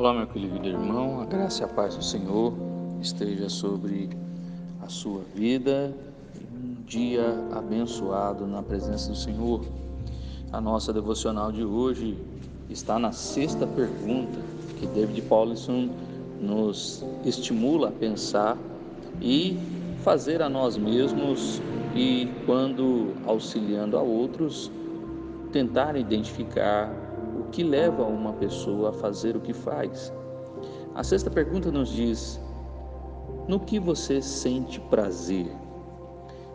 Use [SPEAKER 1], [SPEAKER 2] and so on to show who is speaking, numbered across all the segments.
[SPEAKER 1] Olá, meu querido irmão, a graça e a paz do Senhor esteja sobre a sua vida um dia abençoado na presença do Senhor. A nossa devocional de hoje está na sexta pergunta que David Paulison nos estimula a pensar e fazer a nós mesmos e, quando auxiliando a outros, tentar identificar o que leva uma pessoa a fazer o que faz. A sexta pergunta nos diz: no que você sente prazer?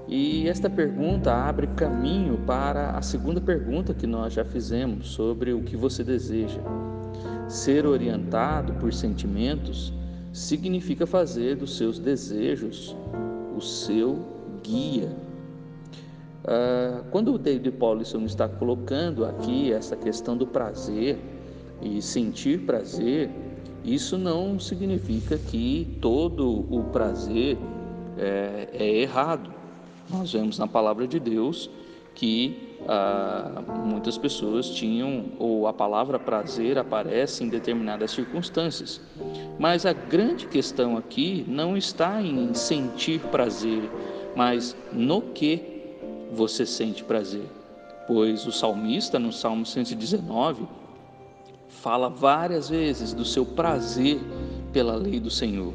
[SPEAKER 1] E esta pergunta abre caminho para a segunda pergunta que nós já fizemos sobre o que você deseja. Ser orientado por sentimentos significa fazer dos seus desejos o seu guia. Ah, quando o David Paulson está colocando aqui essa questão do prazer e sentir prazer, isso não significa que todo o prazer é, é errado. Nós vemos na palavra de Deus que ah, muitas pessoas tinham, ou a palavra prazer aparece em determinadas circunstâncias. Mas a grande questão aqui não está em sentir prazer, mas no que você sente prazer. Pois o salmista, no Salmo 119, fala várias vezes do seu prazer pela lei do Senhor.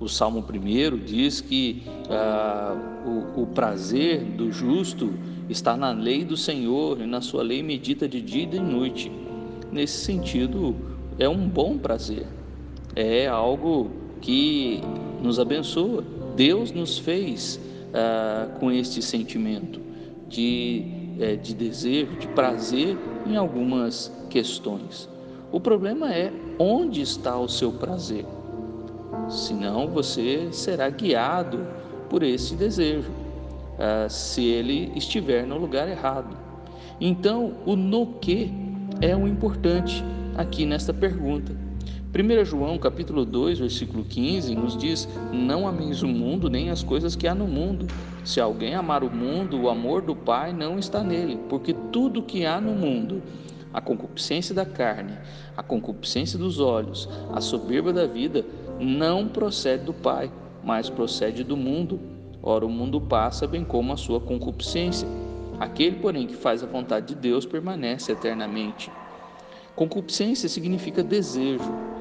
[SPEAKER 1] O Salmo 1 diz que ah, o, o prazer do justo está na lei do Senhor e na sua lei medita de dia e de noite. Nesse sentido, é um bom prazer, é algo que nos abençoa. Deus nos fez ah, com este sentimento de, é, de desejo, de prazer em algumas questões. O problema é onde está o seu prazer. Senão você será guiado por esse desejo, ah, se ele estiver no lugar errado. Então, o no que é o importante aqui nesta pergunta. 1 João capítulo 2, versículo 15 nos diz: Não ameis o mundo nem as coisas que há no mundo. Se alguém amar o mundo, o amor do Pai não está nele, porque tudo que há no mundo, a concupiscência da carne, a concupiscência dos olhos, a soberba da vida, não procede do Pai, mas procede do mundo. Ora, o mundo passa, bem como a sua concupiscência. Aquele, porém, que faz a vontade de Deus permanece eternamente. Concupiscência significa desejo.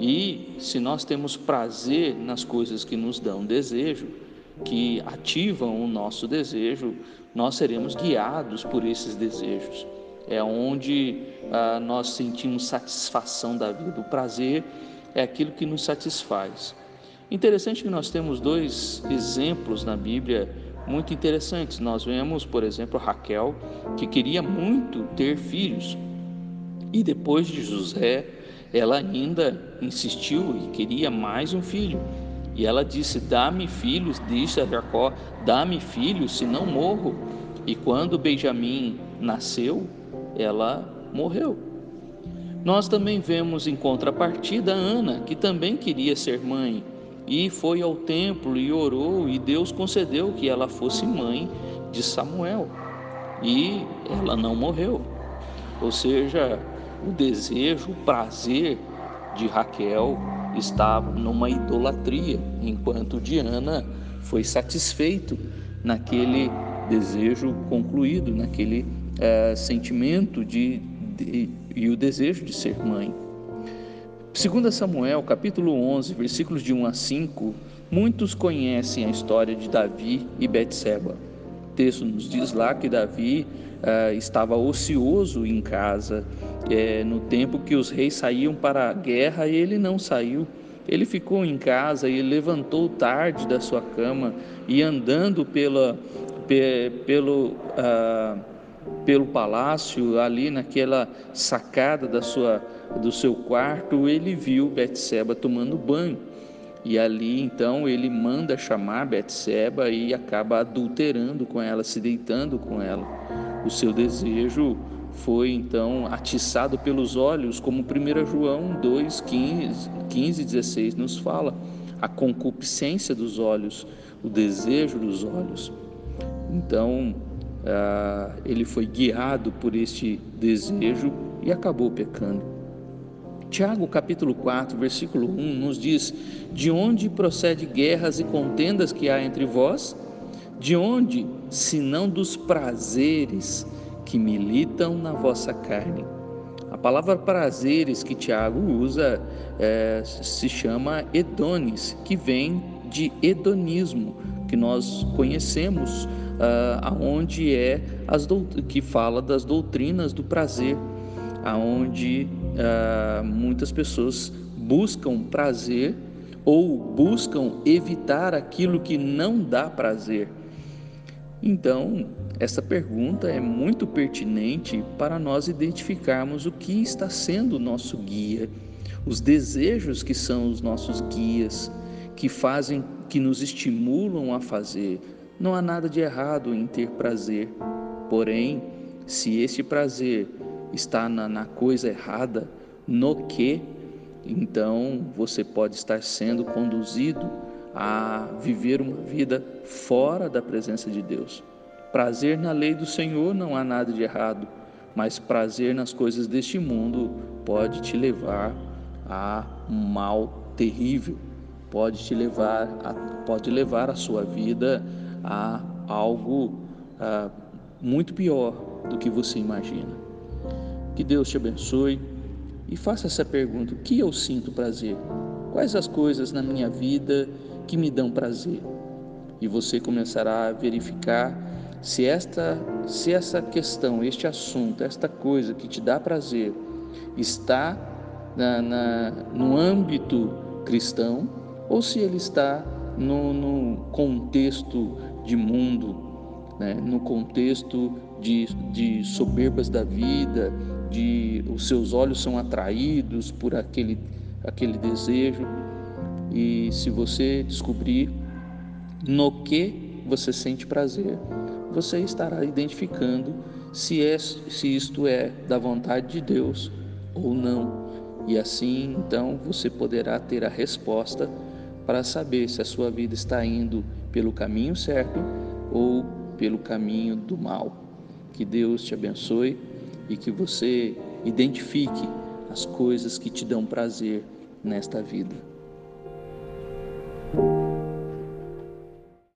[SPEAKER 1] E se nós temos prazer nas coisas que nos dão desejo, que ativam o nosso desejo, nós seremos guiados por esses desejos. É onde ah, nós sentimos satisfação da vida. O prazer é aquilo que nos satisfaz. Interessante que nós temos dois exemplos na Bíblia muito interessantes. Nós vemos, por exemplo, Raquel, que queria muito ter filhos, e depois de José, ela ainda insistiu e queria mais um filho. E ela disse: Dá-me filhos, disse a Jacó: Dá-me filhos, se não morro. E quando Benjamim nasceu, ela morreu. Nós também vemos em contrapartida Ana, que também queria ser mãe, e foi ao templo e orou, e Deus concedeu que ela fosse mãe de Samuel. E ela não morreu. Ou seja, o desejo, o prazer de Raquel estava numa idolatria, enquanto Diana foi satisfeito naquele desejo concluído, naquele uh, sentimento de, de, e o desejo de ser mãe. 2 Samuel, capítulo 11, versículos de 1 a 5, muitos conhecem a história de Davi e Betseba. Texto nos diz lá que Davi uh, estava ocioso em casa, é, no tempo que os reis saíam para a guerra, ele não saiu. Ele ficou em casa e levantou tarde da sua cama e andando pela, pe, pelo, ah, pelo palácio, ali naquela sacada da sua, do seu quarto, ele viu Betseba tomando banho. E ali então ele manda chamar Betseba e acaba adulterando com ela, se deitando com ela. O seu desejo foi então atiçado pelos olhos, como 1 João 2, 15, 15 16 nos fala, a concupiscência dos olhos, o desejo dos olhos. Então, ah, ele foi guiado por este desejo e acabou pecando. Tiago capítulo 4, versículo 1 nos diz: De onde procede guerras e contendas que há entre vós? De onde, senão dos prazeres que militam na vossa carne? A palavra prazeres que Tiago usa é, se chama edones, que vem de hedonismo, que nós conhecemos, uh, aonde é as que fala das doutrinas do prazer, aonde uh, muitas pessoas buscam prazer ou buscam evitar aquilo que não dá prazer. Então, essa pergunta é muito pertinente para nós identificarmos o que está sendo o nosso guia, os desejos que são os nossos guias, que fazem, que nos estimulam a fazer. Não há nada de errado em ter prazer, porém, se esse prazer está na, na coisa errada, no que, então você pode estar sendo conduzido a viver uma vida fora da presença de Deus. Prazer na lei do Senhor não há nada de errado, mas prazer nas coisas deste mundo pode te levar a um mal terrível, pode te levar a, pode levar a sua vida a algo a, ah, muito pior do que você imagina. Que Deus te abençoe e faça essa pergunta: o que eu sinto prazer? Quais as coisas na minha vida que me dão prazer? E você começará a verificar se esta, se essa questão, este assunto, esta coisa que te dá prazer está na, na no âmbito cristão ou se ele está no, no contexto de mundo, né? no contexto de, de soberbas da vida, de os seus olhos são atraídos por aquele, aquele desejo. E se você descobrir no que você sente prazer, você estará identificando se, é, se isto é da vontade de Deus ou não. E assim, então, você poderá ter a resposta para saber se a sua vida está indo pelo caminho certo ou pelo caminho do mal. Que Deus te abençoe e que você identifique as coisas que te dão prazer nesta vida.